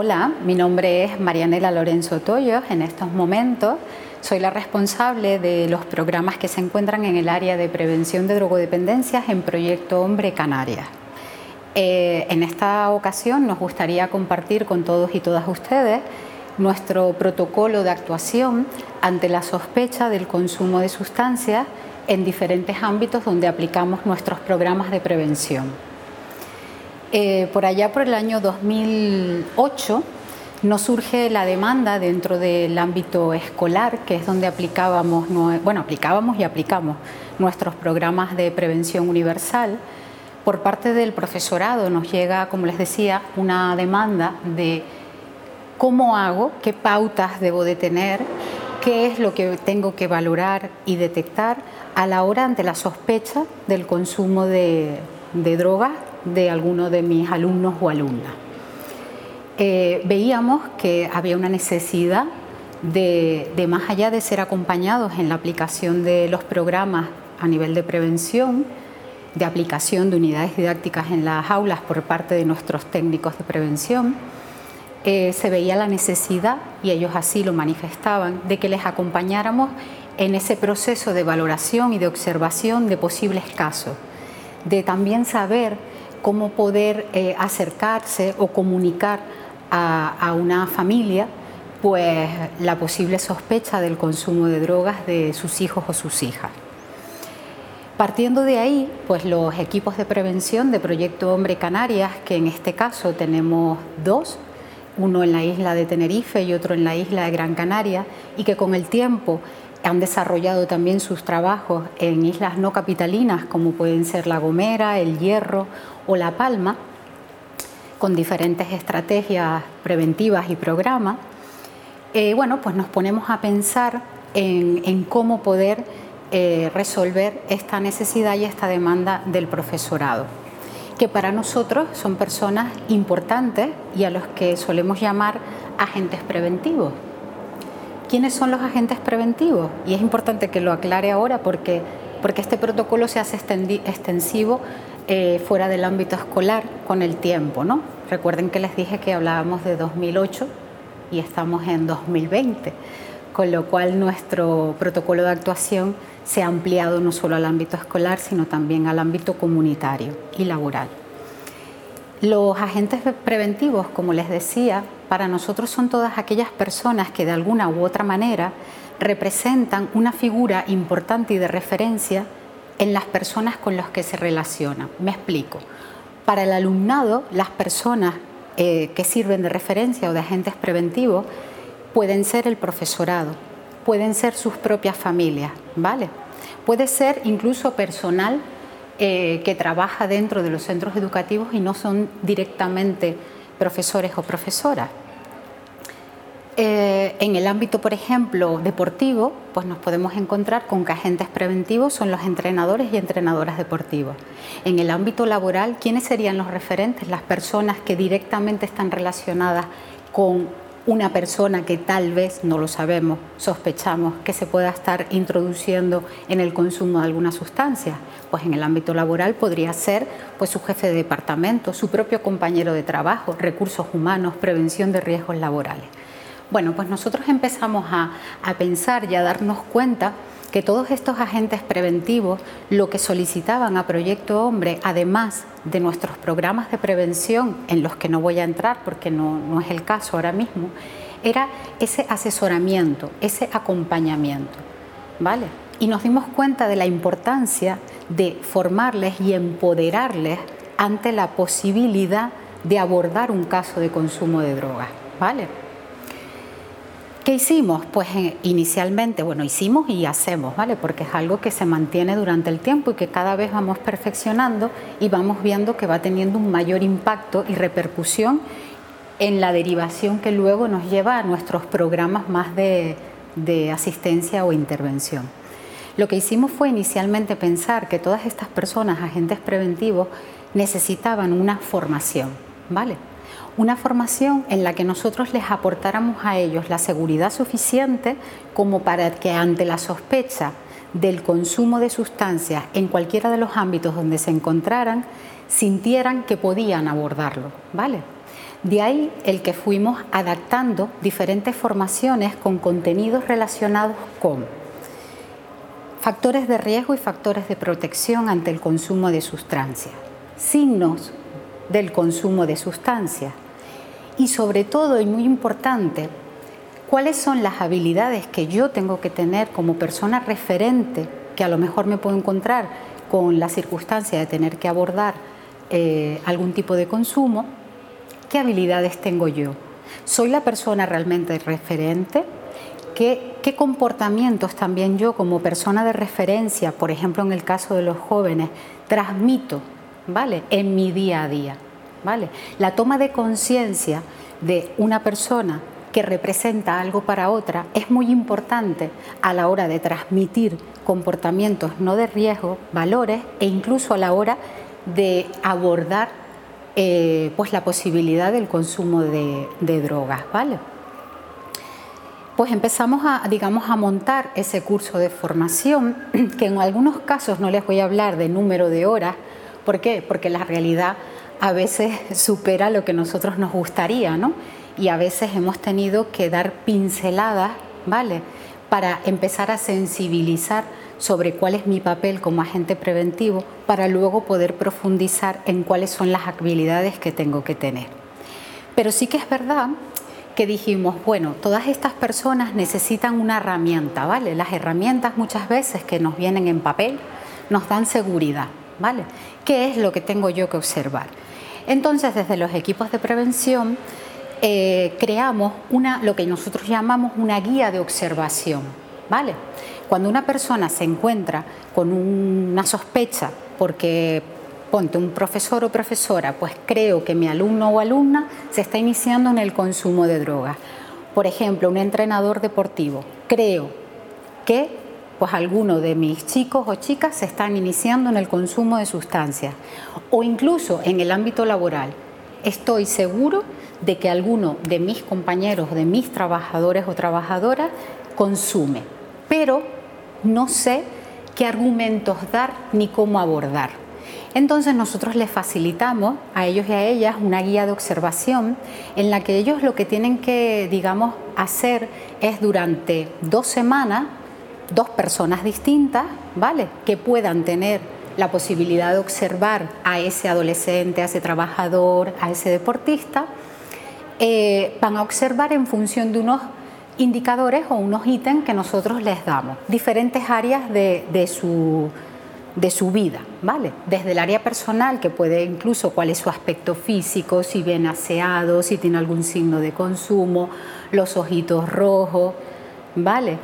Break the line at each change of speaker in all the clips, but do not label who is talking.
Hola, mi nombre es Marianela Lorenzo Toyos. En estos momentos soy la responsable de los programas que se encuentran en el área de prevención de drogodependencias en Proyecto Hombre Canarias. Eh, en esta ocasión nos gustaría compartir con todos y todas ustedes nuestro protocolo de actuación ante la sospecha del consumo de sustancias en diferentes ámbitos donde aplicamos nuestros programas de prevención. Eh, por allá por el año 2008 nos surge la demanda dentro del ámbito escolar, que es donde aplicábamos, bueno, aplicábamos y aplicamos nuestros programas de prevención universal. Por parte del profesorado nos llega, como les decía, una demanda de cómo hago, qué pautas debo de tener, qué es lo que tengo que valorar y detectar a la hora ante la sospecha del consumo de, drogas de alguno de mis alumnos o alumnas. Eh, veíamos que había una necesidad de, de, más allá de ser acompañados en la aplicación de los programas a nivel de prevención, de aplicación de unidades didácticas en las aulas por parte de nuestros técnicos de prevención, eh, se veía la necesidad, y ellos así lo manifestaban, de que les acompañáramos en ese proceso de valoración y de observación de posibles casos, de también saber cómo poder eh, acercarse o comunicar a, a, una familia pues la posible sospecha del consumo de drogas de sus hijos o sus hijas. Partiendo de ahí, pues los equipos de prevención de Proyecto Hombre Canarias, que en este caso tenemos dos, uno en la isla de Tenerife y otro en la isla de Gran Canaria, y que con el tiempo han desarrollado también sus trabajos en islas no capitalinas como pueden ser La Gomera, El Hierro o La Palma, con diferentes estrategias preventivas y programas, eh, bueno, pues nos ponemos a pensar en, cómo poder eh, resolver esta necesidad y esta demanda del profesorado que para nosotros son personas importantes y a los que solemos llamar agentes preventivos. ¿Quiénes son los agentes preventivos? Y es importante que lo aclare ahora porque, porque este protocolo se hace extensivo eh, fuera del ámbito escolar con el tiempo. ¿no? Recuerden que les dije que hablábamos de 2008 y estamos en 2020, con lo cual nuestro protocolo de actuación se ha ampliado no solo al ámbito escolar, sino también al ámbito comunitario y laboral. Los agentes preventivos, como les decía, para nosotros son todas aquellas personas que de alguna u otra manera representan una figura importante y de referencia en las personas con las que se relacionan. Me explico. Para el alumnado, las personas eh, que sirven de referencia o de agentes preventivos pueden ser el profesorado, pueden ser sus propias familias, ¿vale? Puede ser incluso personal eh, que trabaja dentro de los centros educativos y no son directamente profesores o profesoras. Eh, en el ámbito, por ejemplo, deportivo, pues nos podemos encontrar con que agentes preventivos son los entrenadores y entrenadoras deportivos. En el ámbito laboral, ¿quiénes serían los referentes? Las personas que directamente están relacionadas con una persona que tal vez, no lo sabemos, sospechamos que se pueda estar introduciendo en el consumo de alguna sustancia, pues en el ámbito laboral podría ser pues su jefe de departamento, su propio compañero de trabajo, recursos humanos, prevención de riesgos laborales. Bueno, pues nosotros empezamos a, a pensar y a darnos cuenta que todos estos agentes preventivos lo que solicitaban a Proyecto Hombre, además de nuestros programas de prevención, en los que no voy a entrar porque no, no es el caso ahora mismo, era ese asesoramiento, ese acompañamiento. ¿Vale? Y nos dimos cuenta de la importancia de formarles y empoderarles ante la posibilidad de abordar un caso de consumo de drogas. ¿Vale? ¿Qué hicimos? Pues eh, inicialmente, bueno, hicimos y hacemos, ¿vale? Porque es algo que se mantiene durante el tiempo y que cada vez vamos perfeccionando y vamos viendo que va teniendo un mayor impacto y repercusión en la derivación que luego nos lleva a nuestros programas más de, de asistencia o intervención. Lo que hicimos fue inicialmente pensar que todas estas personas, agentes preventivos, necesitaban una formación, ¿vale? Una formación en la que nosotros les aportáramos a ellos la seguridad suficiente como para que ante la sospecha del consumo de sustancias en cualquiera de los ámbitos donde se encontraran, sintieran que podían abordarlo, ¿vale? De ahí el que fuimos adaptando diferentes formaciones con contenidos relacionados con factores de riesgo y factores de protección ante el consumo de sustancias, signos del consumo de sustancias y sobre todo, y muy importante, cuáles son las habilidades que yo tengo que tener como persona referente, que a lo mejor me puedo encontrar con la circunstancia de tener que abordar eh, algún tipo de consumo, ¿Qué habilidades tengo yo? ¿Soy la persona realmente referente? ¿Qué, ¿Qué, comportamientos también yo como persona de referencia, por ejemplo en el caso de los jóvenes, transmito ¿vale? en mi día a día? ¿Vale? La toma de conciencia de una persona que representa algo para otra es muy importante a la hora de transmitir comportamientos no de riesgo, valores e incluso a la hora de abordar eh, pues la posibilidad del consumo de, drogas, ¿vale? Pues empezamos a, digamos, a montar ese curso de formación, que en algunos casos no les voy a hablar de número de horas, ¿por qué? Porque la realidad a veces supera lo que nosotros nos gustaría, ¿no? Y a veces hemos tenido que dar pinceladas, ¿vale? Para empezar a sensibilizar sobre cuál es mi papel como agente preventivo para luego poder profundizar en cuáles son las habilidades que tengo que tener. Pero sí que es verdad que dijimos, bueno, todas estas personas necesitan una herramienta, ¿vale? Las herramientas muchas veces que nos vienen en papel nos dan seguridad, ¿vale? ¿Qué es lo que tengo yo que observar? Entonces, desde los equipos de prevención, eh, creamos una, lo que nosotros llamamos una guía de observación, ¿vale? Cuando una persona se encuentra con una sospecha porque ponte un profesor o profesora, pues creo que mi alumno o alumna se está iniciando en el consumo de drogas. Por ejemplo, un entrenador deportivo, creo que pues algunos de mis chicos o chicas se están iniciando en el consumo de sustancias o incluso en el ámbito laboral. Estoy seguro de que alguno de mis compañeros, de mis trabajadores o trabajadoras consume, pero no sé qué argumentos dar ni cómo abordar. Entonces nosotros les facilitamos a ellos y a ellas una guía de observación en la que ellos lo que tienen que, digamos, hacer es durante dos semanas, dos personas distintas, ¿vale? Que puedan tener la posibilidad de observar a ese adolescente, a ese trabajador, a ese deportista, eh, van a observar en función de unos indicadores o unos ítems que nosotros les damos, diferentes áreas de, su, de su vida, ¿vale? Desde el área personal, que puede incluso cuál es su aspecto físico, si viene aseado, si tiene algún signo de consumo, los ojitos rojos, ¿vale?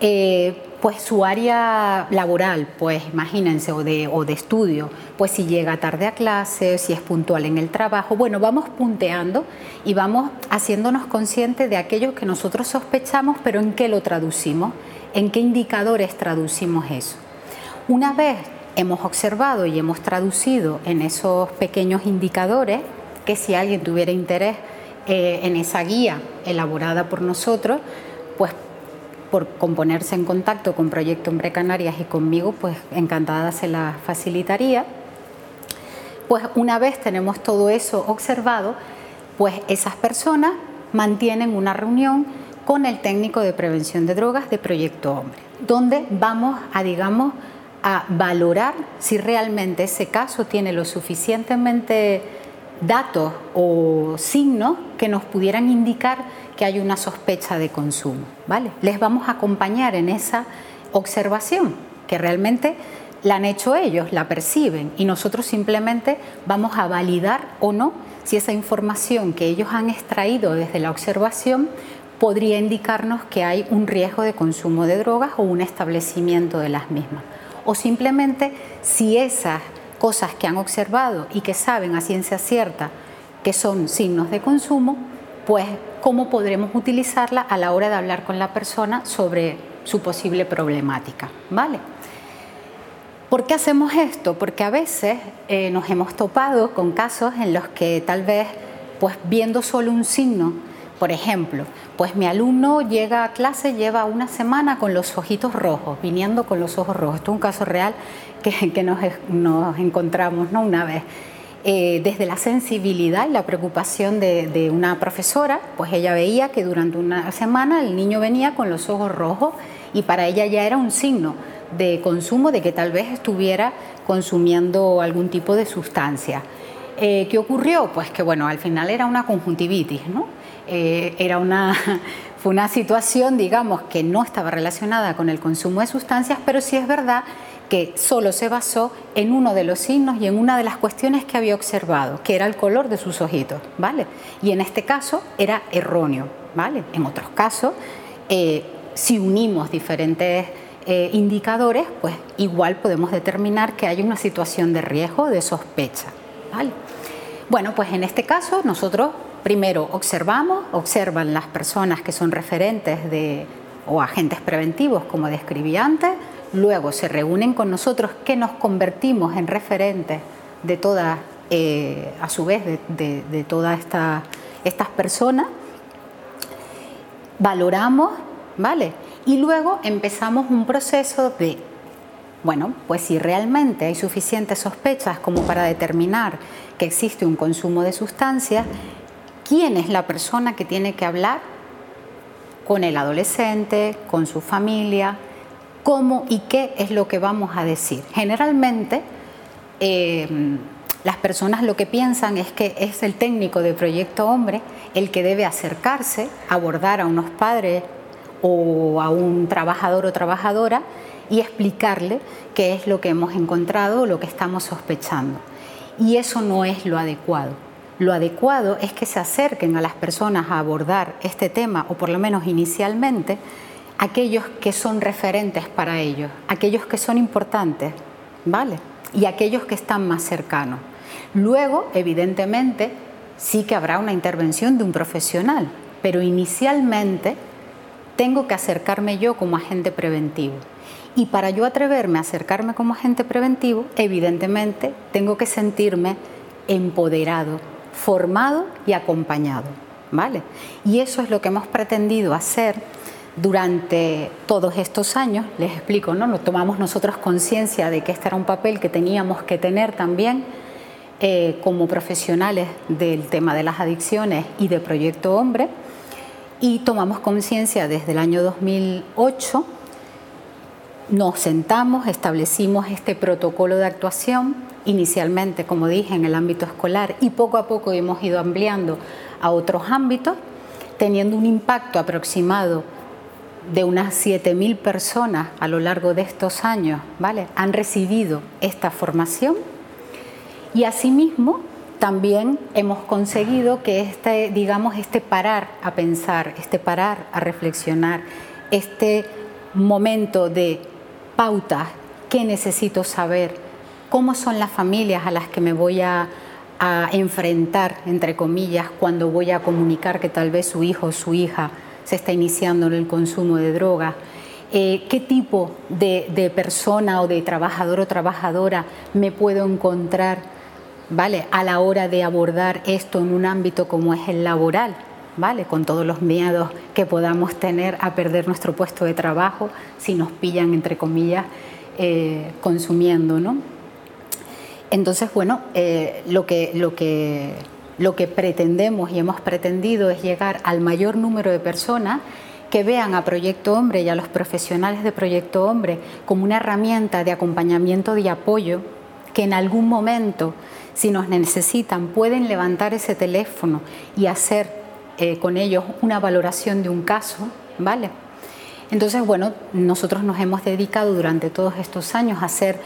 Eh, pues su área laboral, pues imagínense, o de, o de estudio, pues si llega tarde a clase, si es puntual en el trabajo, bueno, vamos punteando y vamos haciéndonos conscientes de aquello que nosotros sospechamos, pero en qué lo traducimos, en qué indicadores traducimos eso. Una vez hemos observado y hemos traducido en esos pequeños indicadores, que si alguien tuviera interés eh, en esa guía elaborada por nosotros, pues por componerse en contacto con Proyecto Hombre Canarias y conmigo, pues encantada se la facilitaría. Pues una vez tenemos todo eso observado, pues esas personas mantienen una reunión con el técnico de prevención de drogas de Proyecto Hombre, donde vamos a, digamos, a valorar si realmente ese caso tiene lo suficientemente datos o signos que nos pudieran indicar que hay una sospecha de consumo. ¿vale? Les vamos a acompañar en esa observación, que realmente la han hecho ellos, la perciben, y nosotros simplemente vamos a validar o no si esa información que ellos han extraído desde la observación podría indicarnos que hay un riesgo de consumo de drogas o un establecimiento de las mismas. O simplemente si esas cosas que han observado y que saben a ciencia cierta que son signos de consumo, pues cómo podremos utilizarla a la hora de hablar con la persona sobre su posible problemática. ¿Vale? ¿Por qué hacemos esto? Porque a veces eh, nos hemos topado con casos en los que tal vez, pues viendo solo un signo, por ejemplo, pues mi alumno llega a clase, lleva una semana con los ojitos rojos, viniendo con los ojos rojos. Esto es un caso real que, nos, encontramos ¿no? una vez. eh, desde la sensibilidad y la preocupación de, una profesora, pues ella veía que durante una semana el niño venía con los ojos rojos y para ella ya era un signo de consumo de que tal vez estuviera consumiendo algún tipo de sustancia. Eh, ¿Qué ocurrió? Pues que bueno, al final era una conjuntivitis, ¿no? Eh, era una, fue una situación, digamos, que no estaba relacionada con el consumo de sustancias, pero sí es verdad que solo se basó en uno de los signos y en una de las cuestiones que había observado, que era el color de sus ojitos, ¿vale? Y en este caso era erróneo, ¿vale? En otros casos, eh, si unimos diferentes eh, indicadores, pues igual podemos determinar que hay una situación de riesgo, de sospecha, ¿vale? Bueno, pues en este caso nosotros primero observamos, observan las personas que son referentes o agentes preventivos, como describí antes, luego se reúnen con nosotros que nos convertimos en referentes de todas, eh, a su vez, de, todas estas personas, valoramos, ¿vale? Y luego empezamos un proceso de, bueno, pues si realmente hay suficientes sospechas como para determinar que existe un consumo de sustancias, ¿quién es la persona que tiene que hablar con el adolescente, con su familia, cómo y qué es lo que vamos a decir. Generalmente, eh, las personas lo que piensan es que es el técnico de Proyecto Hombre el que debe acercarse, abordar a unos padres o a un trabajador o trabajadora y explicarle qué es lo que hemos encontrado o lo que estamos sospechando. Y eso no es lo adecuado. Lo adecuado es que se acerquen a las personas a abordar este tema, o por lo menos inicialmente, aquellos que son referentes para ellos, aquellos que son importantes, ¿vale? Y aquellos que están más cercanos. Luego, evidentemente, sí que habrá una intervención de un profesional, pero inicialmente tengo que acercarme yo como agente preventivo. Y para yo atreverme a acercarme como agente preventivo, evidentemente tengo que sentirme empoderado, formado y acompañado, ¿vale? Y eso es lo que hemos pretendido hacer durante todos estos años, les explico, ¿no? Nos tomamos nosotros conciencia de que este era un papel que teníamos que tener también eh, como profesionales del tema de las adicciones y de Proyecto Hombre, y tomamos conciencia desde el año 2008, nos sentamos, establecimos este protocolo de actuación, inicialmente, como dije, en el ámbito escolar, y poco a poco hemos ido ampliando a otros ámbitos, teniendo un impacto aproximado de unas 7.000 personas a lo largo de estos años, ¿vale? Han recibido esta formación y asimismo también hemos conseguido que este, digamos, este parar a pensar, este parar a reflexionar, este momento de pautas, qué necesito saber, cómo son las familias a las que me voy a, enfrentar, entre comillas, cuando voy a comunicar que tal vez su hijo o su hija se está iniciando en el consumo de drogas, eh, qué tipo de, persona o de trabajador o trabajadora me puedo encontrar ¿vale? a la hora de abordar esto en un ámbito como es el laboral. ¿Vale? Con todos los miedos que podamos tener a perder nuestro puesto de trabajo si nos pillan, entre comillas, eh, consumiendo, ¿no? Entonces, bueno, eh, lo, que, lo que lo que pretendemos y hemos pretendido es llegar al mayor número de personas que vean a Proyecto Hombre y a los profesionales de Proyecto Hombre como una herramienta de acompañamiento y apoyo que en algún momento, si nos necesitan, pueden levantar ese teléfono y hacer eh, con ellos una valoración de un caso, ¿vale? Entonces, bueno, nosotros nos hemos dedicado durante todos estos años a hacer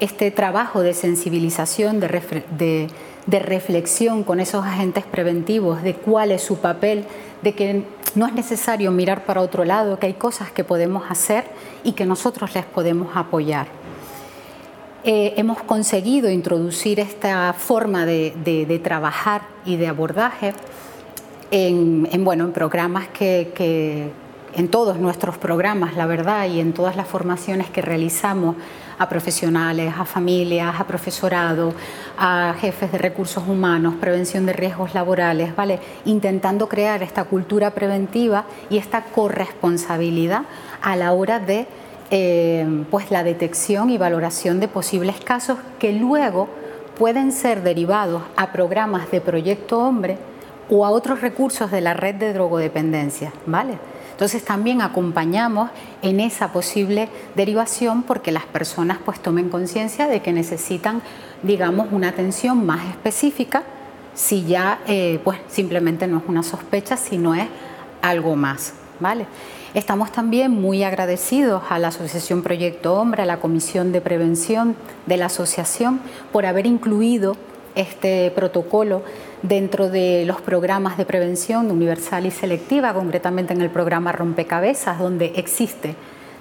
este trabajo de sensibilización, de, reflexión con esos agentes preventivos, de cuál es su papel, de que no es necesario mirar para otro lado, que hay cosas que podemos hacer y que nosotros les podemos apoyar. Eh, hemos conseguido introducir esta forma de, trabajar y de abordaje en, bueno, en programas que, en todos nuestros programas, la verdad, y en todas las formaciones que realizamos a profesionales, a familias, a profesorado, a jefes de recursos humanos, prevención de riesgos laborales, ¿vale? Intentando crear esta cultura preventiva y esta corresponsabilidad a la hora de eh, pues la detección y valoración de posibles casos que luego pueden ser derivados a programas de Proyecto Hombre o a otros recursos de la red de drogodependencia, ¿vale? Entonces también acompañamos en esa posible derivación porque las personas pues tomen conciencia de que necesitan, digamos, una atención más específica si ya eh, pues simplemente no es una sospecha, sino es algo más, ¿vale? Estamos también muy agradecidos a la Asociación Proyecto Hombre, a la Comisión de Prevención de la Asociación, por haber incluido este protocolo dentro de los programas de prevención universal y selectiva, concretamente en el programa Rompecabezas, donde existe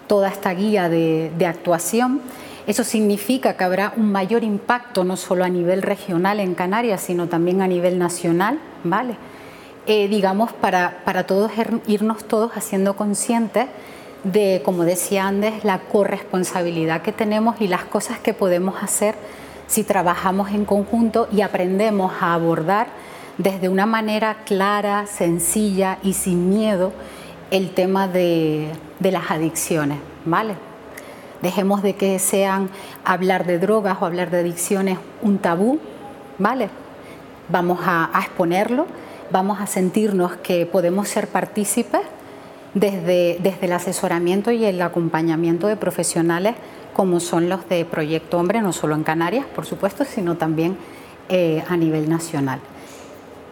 toda esta guía de, actuación. Eso significa que habrá un mayor impacto no solo a nivel regional en Canarias, sino también a nivel nacional, ¿vale? Eh, digamos, para, para todos irnos todos haciendo conscientes de, como decía antes, la corresponsabilidad que tenemos y las cosas que podemos hacer si trabajamos en conjunto y aprendemos a abordar desde una manera clara, sencilla y sin miedo el tema de, las adicciones, ¿vale? Dejemos de que sean hablar de drogas o hablar de adicciones un tabú, ¿vale? Vamos a, exponerlo, vamos a sentirnos que podemos ser partícipes desde, el asesoramiento y el acompañamiento de profesionales como son los de Proyecto Hombre, no solo en Canarias, por supuesto, sino también eh, a nivel nacional.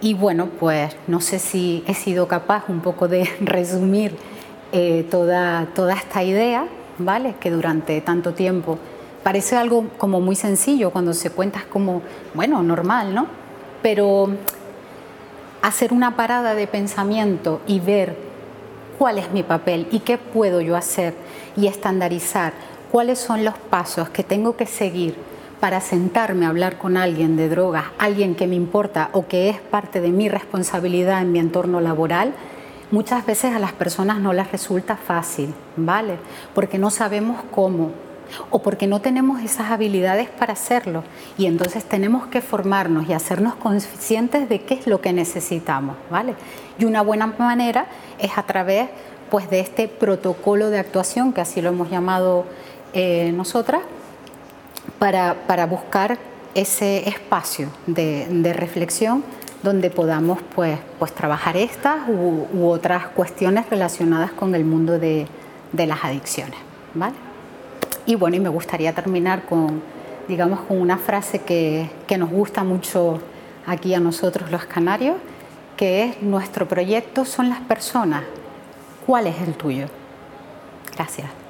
Y bueno, pues no sé si he sido capaz un poco de resumir eh, toda, toda esta idea, ¿vale? Que durante tanto tiempo parece algo como muy sencillo cuando se cuenta como, bueno, normal, ¿no? Pero hacer una parada de pensamiento y ver cuál es mi papel y qué puedo yo hacer y estandarizar cuáles son los pasos que tengo que seguir para sentarme a hablar con alguien de drogas, alguien que me importa o que es parte de mi responsabilidad en mi entorno laboral, muchas veces a las personas no les resulta fácil, ¿vale? Porque no sabemos cómo o porque no tenemos esas habilidades para hacerlo y entonces tenemos que formarnos y hacernos conscientes de qué es lo que necesitamos, ¿vale? Y una buena manera es a través pues de este protocolo de actuación que así lo hemos llamado eh, nosotras para, buscar ese espacio de, reflexión donde podamos pues, pues trabajar estas u, otras cuestiones relacionadas con el mundo de, las adicciones. ¿vale? Y bueno, y me gustaría terminar con, digamos, con una frase que, que nos gusta mucho aquí a nosotros los canarios, que es nuestro proyecto son las personas. ¿Cuál es el tuyo? Gracias.